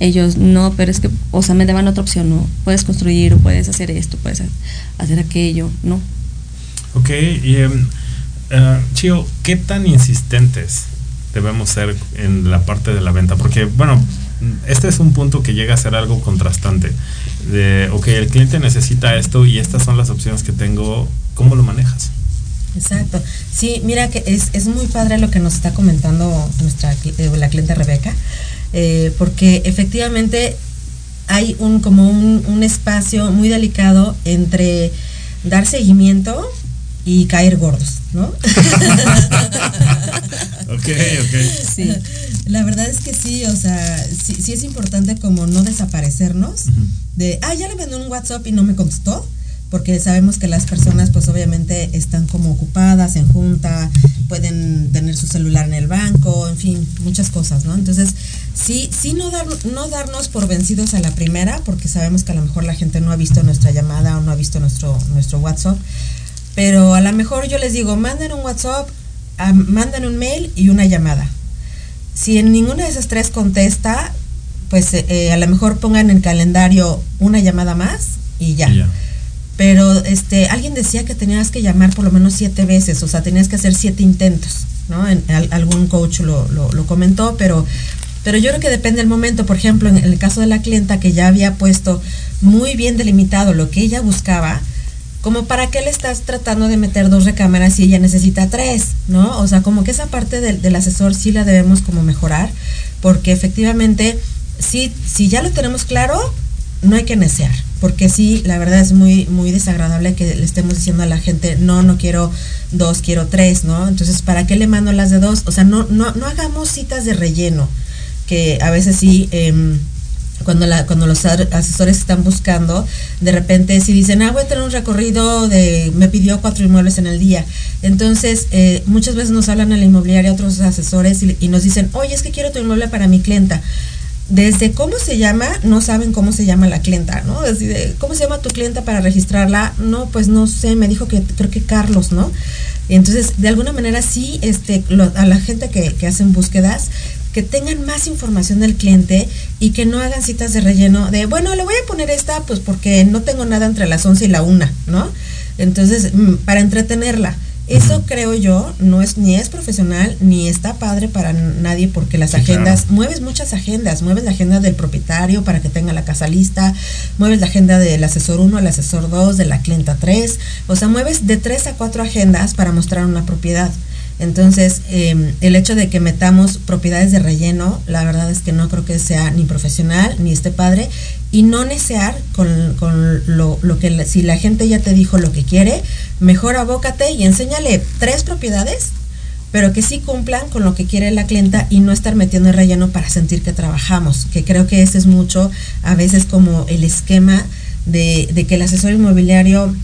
ellos no, pero es que, o sea, me daban otra opción, no, puedes construir puedes hacer esto, puedes ha- hacer aquello, no. Ok, y em, eh, Chio, ¿qué tan insistentes debemos ser en la parte de la venta? Porque, bueno, este es un punto que llega a ser algo contrastante. De, ok, el cliente necesita esto y estas son las opciones que tengo, ¿cómo lo manejas? Exacto. Sí, mira que es, es muy padre lo que nos está comentando nuestra eh, la cliente Rebeca, eh, porque efectivamente hay un como un, un espacio muy delicado entre dar seguimiento y caer gordos, ¿no? Ok, ok. Sí. La verdad es que sí, o sea, sí, sí es importante como no desaparecernos de, ah, ya le mandé un WhatsApp y no me contestó, porque sabemos que las personas pues obviamente están como ocupadas en junta, pueden tener su celular en el banco, en fin, muchas cosas, ¿no? Entonces, sí, sí no, dar, no darnos por vencidos a la primera, porque sabemos que a lo mejor la gente no ha visto nuestra llamada o no ha visto nuestro, nuestro WhatsApp, pero a lo mejor yo les digo, manden un WhatsApp, manden un mail y una llamada. Si en ninguna de esas tres contesta, pues eh, eh, a lo mejor pongan en el calendario una llamada más y ya. Y ya. Pero este, alguien decía que tenías que llamar por lo menos siete veces, o sea, tenías que hacer siete intentos, ¿no? Algún coach lo, lo, comentó, pero, pero yo creo que depende del momento. Por ejemplo, en el caso de la clienta que ya había puesto muy bien delimitado lo que ella buscaba, como para qué le estás tratando de meter dos recámaras si ella necesita tres, ¿no? O sea, como que esa parte del, del asesor sí la debemos como mejorar, porque efectivamente, sí, si ya lo tenemos claro, no hay que necear, porque sí, la verdad es muy, muy desagradable que le estemos diciendo a la gente, no, no quiero dos, quiero tres, ¿no? Entonces, ¿para qué le mando las de dos? O sea, no, no, no hagamos citas de relleno, que a veces sí, em, cuando, la, cuando los asesores están buscando, de repente si dicen, ah, voy a tener un recorrido de, me pidió cuatro inmuebles en el día. Entonces, eh, muchas veces nos hablan a la inmobiliaria otros asesores y, y nos dicen, oye, es que quiero tu inmueble para mi clienta. Desde cómo se llama, no saben cómo se llama la clienta, ¿no? ¿cómo se llama tu clienta para registrarla? No, pues no sé, me dijo que creo que Carlos, ¿no? Entonces, de alguna manera sí, este, lo- a la gente que, que hacen búsquedas, que tengan más información del cliente y que no hagan citas de relleno de, bueno, le voy a poner esta, pues porque no tengo nada entre las 11 y la 1, ¿no? Entonces, mm, para entretenerla. Eso creo yo no es ni es profesional ni está padre para nadie porque las Sí, agendas, claro. mueves muchas agendas, mueves la agenda del propietario para que tenga la casa lista, mueves la agenda del asesor 1 al asesor 2, de la clienta 3, o sea, mueves de 3 a 4 agendas para mostrar una propiedad. Entonces, eh, el hecho de que metamos propiedades de relleno, la verdad es que no creo que sea ni profesional ni esté padre. Y no necear con, lo, que si la gente ya te dijo lo que quiere, mejor abócate y enséñale tres propiedades, pero que sí cumplan con lo que quiere la clienta y no estar metiendo el relleno para sentir que trabajamos, que creo que ese es mucho, a veces como el esquema de que el asesor inmobiliario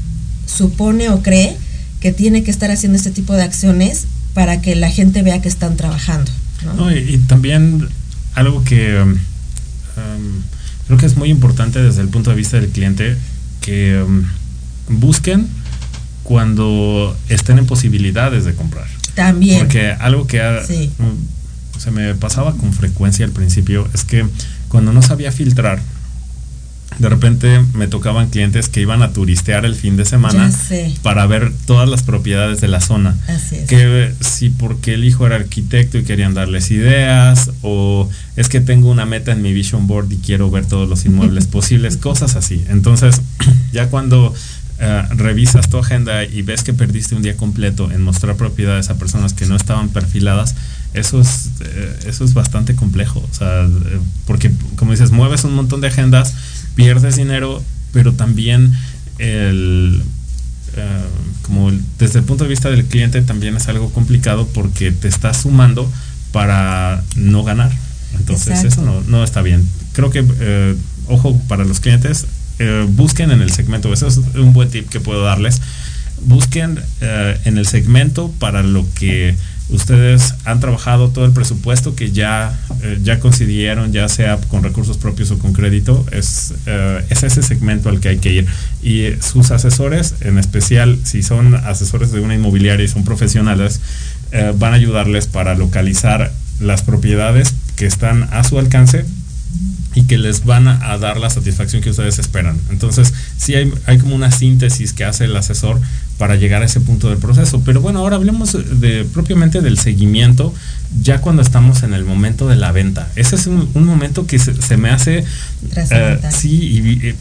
supone o cree que tiene que estar haciendo este tipo de acciones para que la gente vea que están trabajando. ¿no? No, y, y también algo que um, um, creo que es muy importante desde el punto de vista del cliente, que um, busquen cuando estén en posibilidades de comprar. También. Porque algo que ha- Sí. mm, se me pasaba con frecuencia al principio es que cuando no sabía filtrar, de repente me tocaban clientes que iban a turistear el fin de semana para ver todas las propiedades de la zona. Así es. Que si porque el hijo era arquitecto y querían darles ideas, o es que tengo una meta en mi vision board y quiero ver todos los inmuebles posibles, cosas así. Entonces, ya cuando eh, revisas tu agenda y ves que perdiste un día completo en mostrar propiedades a personas que no estaban perfiladas, eso es, eh, eso es bastante complejo. O sea, eh, porque como dices, mueves un montón de agendas pierdes dinero, pero también el, eh, como desde el punto de vista del cliente también es algo complicado porque te estás sumando para no ganar. Entonces eso no, no, está bien. Creo que, eh, ojo, para los clientes, eh, busquen en el segmento, eso es un buen tip que puedo darles, busquen en el segmento para lo que ustedes han trabajado todo el presupuesto que ya, eh, ya consiguieron, ya sea con recursos propios o con crédito, es, eh, es ese segmento al que hay que ir. Y sus asesores, en especial si son asesores de una inmobiliaria y son profesionales, eh, van a ayudarles para localizar las propiedades que están a su alcance y que les van a, dar la satisfacción que ustedes esperan. Entonces, sí hay, hay, como una síntesis que hace el asesor para llegar a ese punto del proceso. Pero bueno, ahora hablemos de, propiamente del seguimiento ya cuando estamos en el momento de la venta. Ese es un, momento que se, me hace... Uh, sí, y,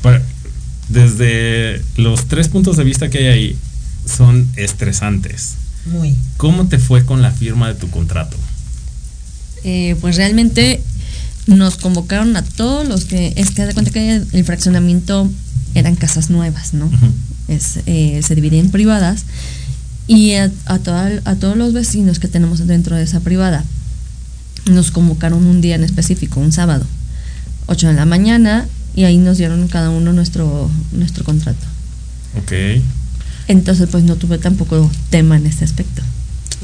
desde los tres puntos de vista que hay ahí son estresantes. Muy. ¿Cómo te fue con la firma de tu contrato? Eh, pues realmente nos convocaron a todos los que, es que de cuenta que el fraccionamiento eran casas nuevas, ¿no? es, eh, se divide en privadas y a, a, a todos los vecinos que tenemos dentro de esa privada nos convocaron un día en específico, un sábado, 8 de la mañana, y ahí nos dieron cada uno nuestro, nuestro contrato. Ok. Entonces, pues no tuve tampoco tema en este aspecto.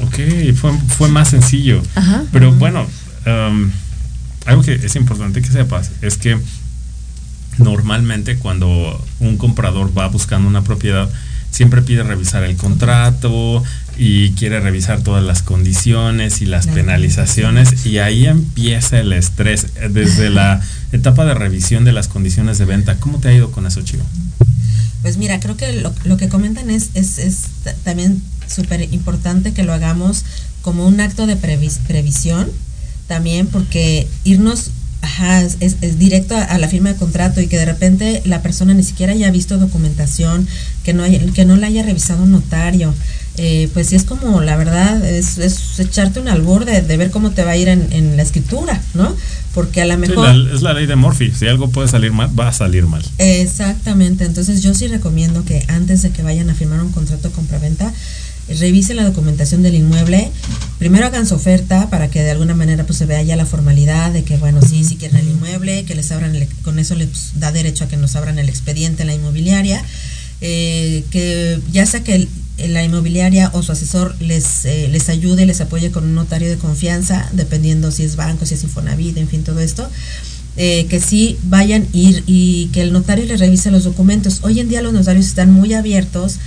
Ok, fue, fue más sencillo. Ajá. Pero bueno, um, algo que es importante que sepas es que normalmente cuando un comprador va buscando una propiedad, siempre pide revisar el contrato y quiere revisar todas las condiciones y las penalizaciones y ahí empieza el estrés desde la etapa de revisión de las condiciones de venta. ¿Cómo te ha ido con eso, Chivo? Pues mira, creo que lo, que comentan es, es, es también súper importante que lo hagamos como un acto de previsión también porque irnos ajá, es, es, directo a, la firma de contrato y que de repente la persona ni siquiera haya visto documentación, que no, haya, que no la haya revisado un notario. Eh, pues sí es como, la verdad, es, es echarte un albor de, ver cómo te va a ir en, la escritura, ¿no? Porque a lo mejor... es la ley de Murphy, si algo puede salir mal, va a salir mal. Exactamente, entonces yo sí recomiendo que antes de que vayan a firmar un contrato compra-venta, revisen la documentación del inmueble, primero hagan su oferta para que de alguna manera pues se vea ya la formalidad de que bueno, sí, si quieren el inmueble, que les abran, con eso les da derecho a que nos abran el expediente en la inmobiliaria, eh, que ya sea que la inmobiliaria o su asesor les, eh, les ayude, les apoye con un notario de confianza, dependiendo si es banco, si es Infonavit, en fin, todo esto. Eh, que sí vayan ir y que el notario les revise los documentos. Hoy en día los notarios están muy abiertos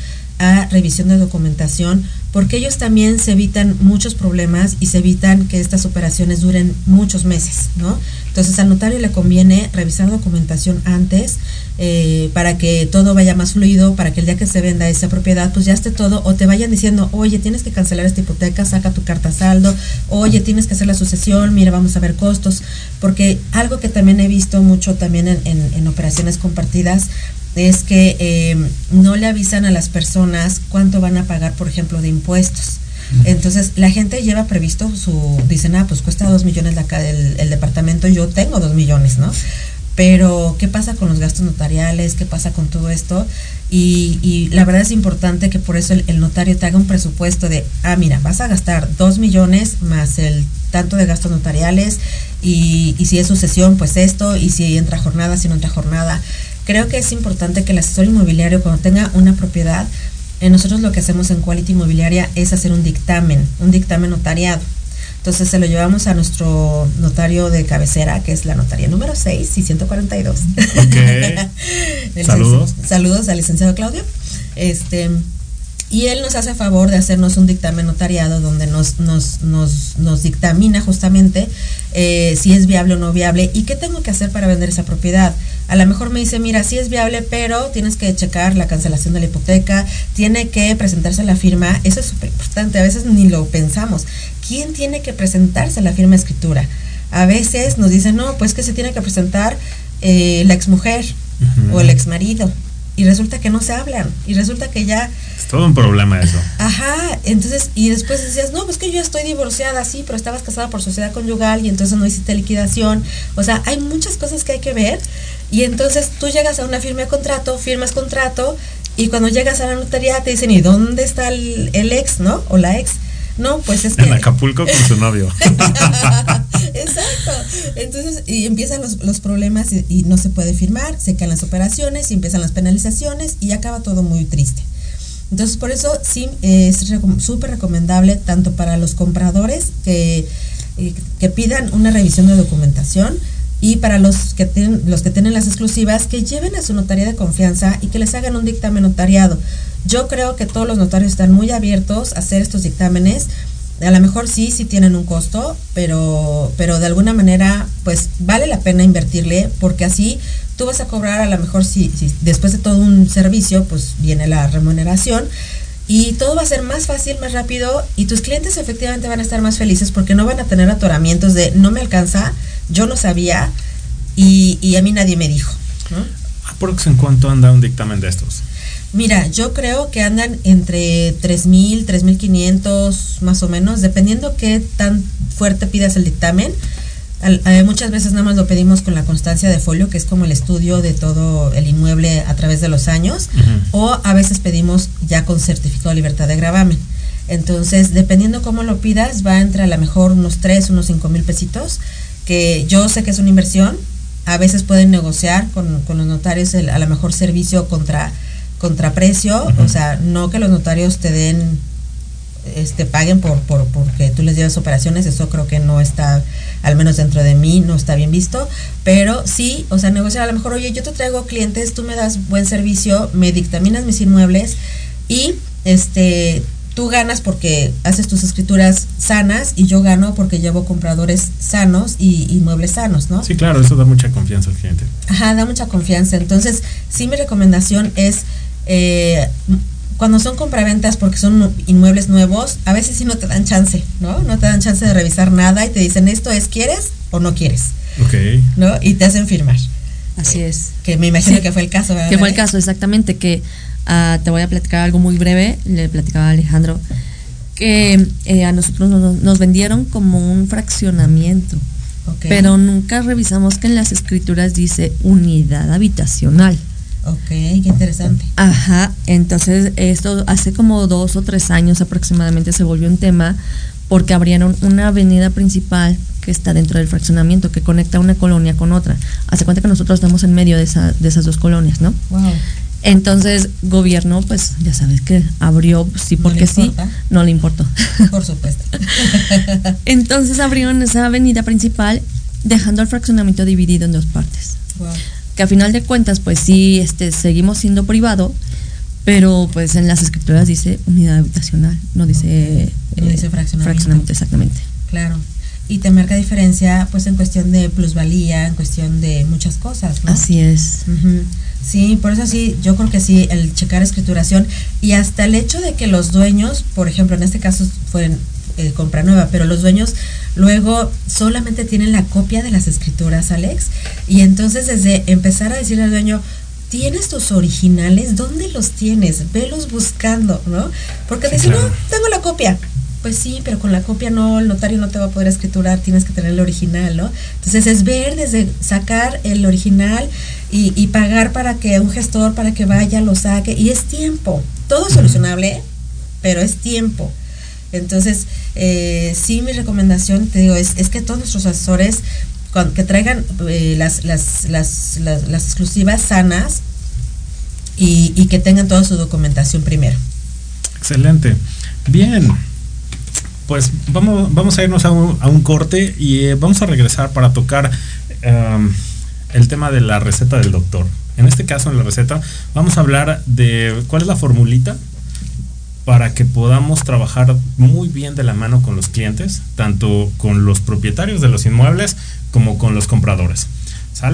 a revisión de documentación, porque ellos también se evitan muchos problemas y se evitan que estas operaciones duren muchos meses, ¿no? Entonces al notario le conviene revisar documentación antes eh, para que todo vaya más fluido, para que el día que se venda esa propiedad, pues ya esté todo, o te vayan diciendo, oye, tienes que cancelar esta hipoteca, saca tu carta saldo, oye, tienes que hacer la sucesión, mira, vamos a ver costos, porque algo que también he visto mucho también en, en operaciones compartidas, es que eh, no le avisan a las personas cuánto van a pagar, por ejemplo, de impuestos. Entonces, la gente lleva previsto su, dicen, ah, pues cuesta dos millones el, el departamento, yo tengo dos millones, ¿no? Pero, ¿qué pasa con los gastos notariales? ¿Qué pasa con todo esto? Y, y la verdad es importante que por eso el, notario te haga un presupuesto de, ah, mira, vas a gastar dos millones más el tanto de gastos notariales y, y si es sucesión, pues esto, y si entra jornada, si no entra jornada. Creo que es importante que el asesor inmobiliario cuando tenga una propiedad, eh, nosotros lo que hacemos en Quality Inmobiliaria es hacer un dictamen, un dictamen notariado. Entonces se lo llevamos a nuestro notario de cabecera, que es la notaría número 6 y 142. saludos. Saludos al licenciado Claudio. Este, y él nos hace favor de hacernos un dictamen notariado donde nos, nos, nos, nos dictamina justamente eh, si es viable o no viable y qué tengo que hacer para vender esa propiedad. A lo mejor me dice, mira, sí es viable, pero tienes que checar la cancelación de la hipoteca, tiene que presentarse la firma, eso es súper importante, a veces ni lo pensamos. ¿Quién tiene que presentarse la firma escritura? A veces nos dicen, no, pues que se tiene que presentar eh, la exmujer o el exmarido y resulta que no se hablan y resulta que ya es todo un problema eso. Ajá entonces y después decías no pues que yo estoy divorciada sí pero estabas casada por sociedad conyugal y entonces no hiciste liquidación o sea hay muchas cosas que hay que ver Y entonces tú llegas a una firma de contrato, firmas contrato, y cuando llegas a la notaría te dicen, ¿y dónde está el, el ex, no? O la ex. No, pues es que... En Acapulco con su novio. Exacto. Entonces, y empiezan los, los problemas y, y, no se puede firmar, se caen las operaciones y empiezan las penalizaciones y acaba todo muy triste. Entonces, por eso sí es súper recomendable tanto para los compradores que, eh, que pidan una revisión de documentación y para los que, tienen, los que tienen las exclusivas que lleven a su notaría de confianza y que les hagan un dictamen notariado. Yo creo que todos los notarios están muy abiertos a hacer estos dictámenes. A lo mejor sí, sí tienen un costo, pero, pero de alguna manera, pues vale la pena invertirle, porque así tú vas a cobrar a lo mejor si, si después de todo un servicio, pues viene la remuneración y todo va a ser más fácil, más rápido y tus clientes efectivamente van a estar más felices porque no van a tener atoramientos de no me alcanza, yo no sabía y, y a mí nadie me dijo. ¿Aprox en cuánto anda un dictamen de estos? Mira, yo creo que andan entre 3.000, 3.500 más o menos, dependiendo qué tan fuerte pidas el dictamen. Al, eh, muchas veces nada más lo pedimos con la constancia de folio, que es como el estudio de todo el inmueble a través de los años, uh -huh. o a veces pedimos ya con certificado de libertad de gravamen. Entonces, dependiendo cómo lo pidas, va entre a lo mejor unos 3, unos 5 mil pesitos, que yo sé que es una inversión, a veces pueden negociar con, con los notarios el, a lo mejor servicio contra contraprecio, uh -huh. o sea, no que los notarios te den, este, paguen por, por, porque tú les llevas operaciones, eso creo que no está, al menos dentro de mí, no está bien visto, pero sí, o sea, negociar a lo mejor, oye, yo te traigo clientes, tú me das buen servicio, me dictaminas mis inmuebles y, este, tú ganas porque haces tus escrituras sanas y yo gano porque llevo compradores sanos y, y muebles sanos, ¿no? Sí, claro, eso da mucha confianza al cliente. Ajá, da mucha confianza. Entonces, sí, mi recomendación es eh, cuando son compraventas porque son inmuebles nuevos, a veces sí no te dan chance, ¿no? No te dan chance de revisar nada y te dicen esto es quieres o no quieres. Ok. ¿No? Y te hacen firmar. Así es. Que me imagino sí, que fue el caso, ¿verdad? Que fue el caso, exactamente, que uh, te voy a platicar algo muy breve, le platicaba a Alejandro, que eh, a nosotros nos, nos, vendieron como un fraccionamiento, okay. pero nunca revisamos que en las escrituras dice unidad habitacional. Ok, qué interesante. Ajá, entonces esto hace como dos o tres años aproximadamente se volvió un tema porque abrieron una avenida principal que está dentro del fraccionamiento, que conecta una colonia con otra. Hace cuenta que nosotros estamos en medio de, esa, de esas dos colonias, ¿no? Wow. Entonces, gobierno, pues ya sabes que abrió, sí, porque no sí, no le importó. Por supuesto. Entonces abrieron esa avenida principal, dejando el fraccionamiento dividido en dos partes. Wow que a final de cuentas pues sí este seguimos siendo privado pero pues en las escrituras dice unidad habitacional no dice, no dice fraccionamiento. fraccionamiento exactamente claro y te marca diferencia pues en cuestión de plusvalía en cuestión de muchas cosas ¿no? así es uh -huh. sí por eso sí yo creo que sí el checar escrituración y hasta el hecho de que los dueños por ejemplo en este caso fue eh, compra nueva, pero los dueños luego solamente tienen la copia de las escrituras, Alex, y entonces desde empezar a decirle al dueño, ¿tienes tus originales? ¿Dónde los tienes? Velos buscando, ¿no? Porque sí, dice, claro. no, tengo la copia. Pues sí, pero con la copia no, el notario no te va a poder escriturar, tienes que tener el original, ¿no? Entonces es ver desde sacar el original y, y pagar para que un gestor, para que vaya, lo saque, y es tiempo. Todo es solucionable, pero es tiempo. Entonces, eh, sí, mi recomendación, te digo, es, que todos nuestros asesores que traigan eh, las, las, las, exclusivas sanas y, que tengan toda su documentación primero. Excelente. Bien. Pues vamos, a irnos a un, corte y eh, vamos a regresar para tocar el tema de la receta del doctor. En este caso, en la receta, vamos a hablar de cuál es la formulita para que podamos trabajar muy bien de la mano con los clientes, tanto con los propietarios de los inmuebles como con los compradores.